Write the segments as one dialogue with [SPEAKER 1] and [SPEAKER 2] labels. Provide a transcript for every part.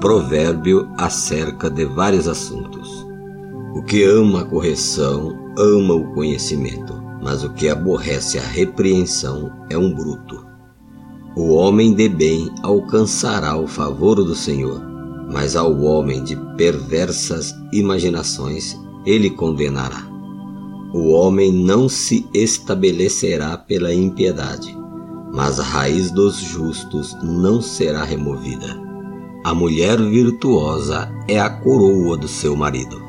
[SPEAKER 1] provérbio acerca de vários assuntos. O que ama a correção ama o conhecimento, mas o que aborrece a repreensão é um bruto. O homem de bem alcançará o favor do Senhor, mas ao homem de perversas imaginações ele condenará. O homem não se estabelecerá pela impiedade, mas a raiz dos justos não será removida. A mulher virtuosa é a coroa do seu marido,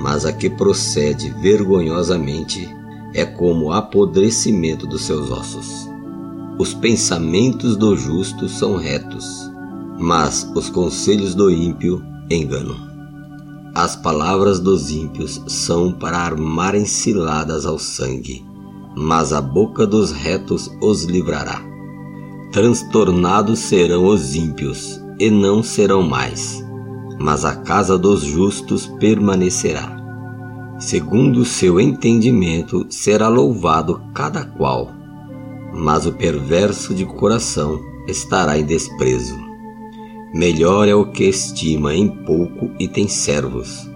[SPEAKER 1] mas a que procede vergonhosamente é como o apodrecimento dos seus ossos. Os pensamentos do justo são retos, mas os conselhos do ímpio enganam. As palavras dos ímpios são para armarem ciladas ao sangue, mas a boca dos retos os livrará. Transtornados serão os ímpios, e não serão mais, mas a casa dos justos permanecerá. Segundo seu entendimento será louvado cada qual, mas o perverso de coração estará em desprezo. Melhor é o que estima em pouco e tem servos,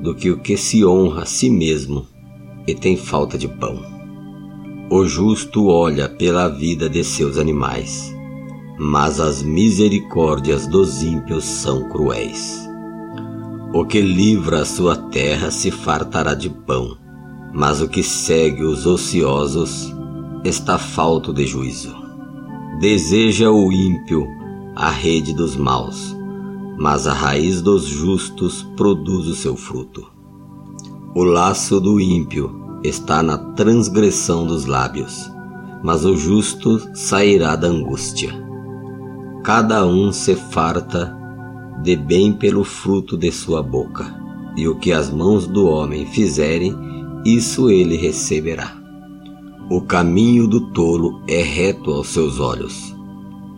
[SPEAKER 1] do que o que se honra a si mesmo e tem falta de pão. O justo olha pela vida de seus animais mas as misericórdias dos ímpios são cruéis. O que livra a sua terra se fartará de pão, mas o que segue os ociosos está falto de juízo. Deseja o ímpio a rede dos maus, mas a raiz dos justos produz o seu fruto. O laço do ímpio está na transgressão dos lábios, mas o justo sairá da angústia. Cada um se farta de bem pelo fruto de sua boca, e o que as mãos do homem fizerem, isso ele receberá. O caminho do tolo é reto aos seus olhos,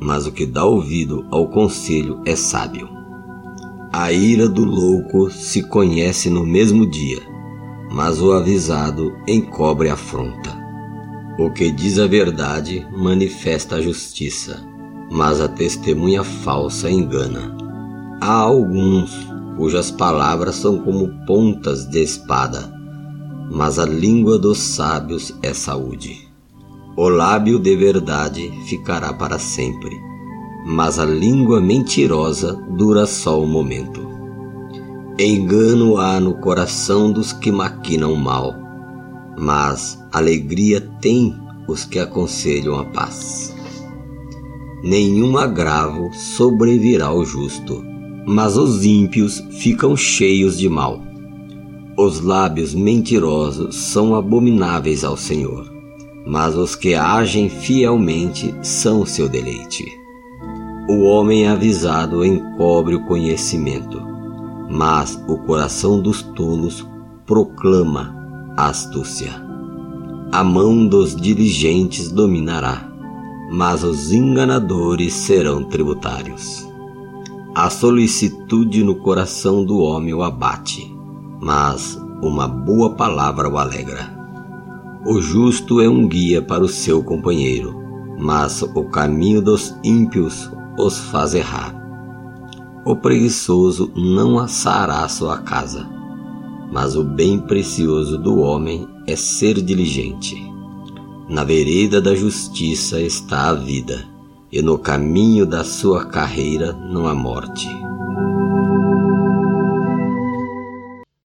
[SPEAKER 1] mas o que dá ouvido ao conselho é sábio. A ira do louco se conhece no mesmo dia, mas o avisado encobre a afronta. O que diz a verdade manifesta a justiça mas a testemunha falsa engana. Há alguns cujas palavras são como pontas de espada, mas a língua dos sábios é saúde. O lábio de verdade ficará para sempre, mas a língua mentirosa dura só um momento. Engano há no coração dos que maquinam mal, mas alegria tem os que aconselham a paz nenhum agravo sobrevirá ao justo, mas os ímpios ficam cheios de mal. Os lábios mentirosos são abomináveis ao Senhor, mas os que agem fielmente são seu deleite. O homem avisado encobre o conhecimento, mas o coração dos tolos proclama a astúcia. A mão dos diligentes dominará mas os enganadores serão tributários. A solicitude no coração do homem o abate, mas uma boa palavra o alegra. O justo é um guia para o seu companheiro, mas o caminho dos ímpios os faz errar. O preguiçoso não assará sua casa, mas o bem precioso do homem é ser diligente. Na vereda da justiça está a vida, e no caminho da sua carreira não há morte.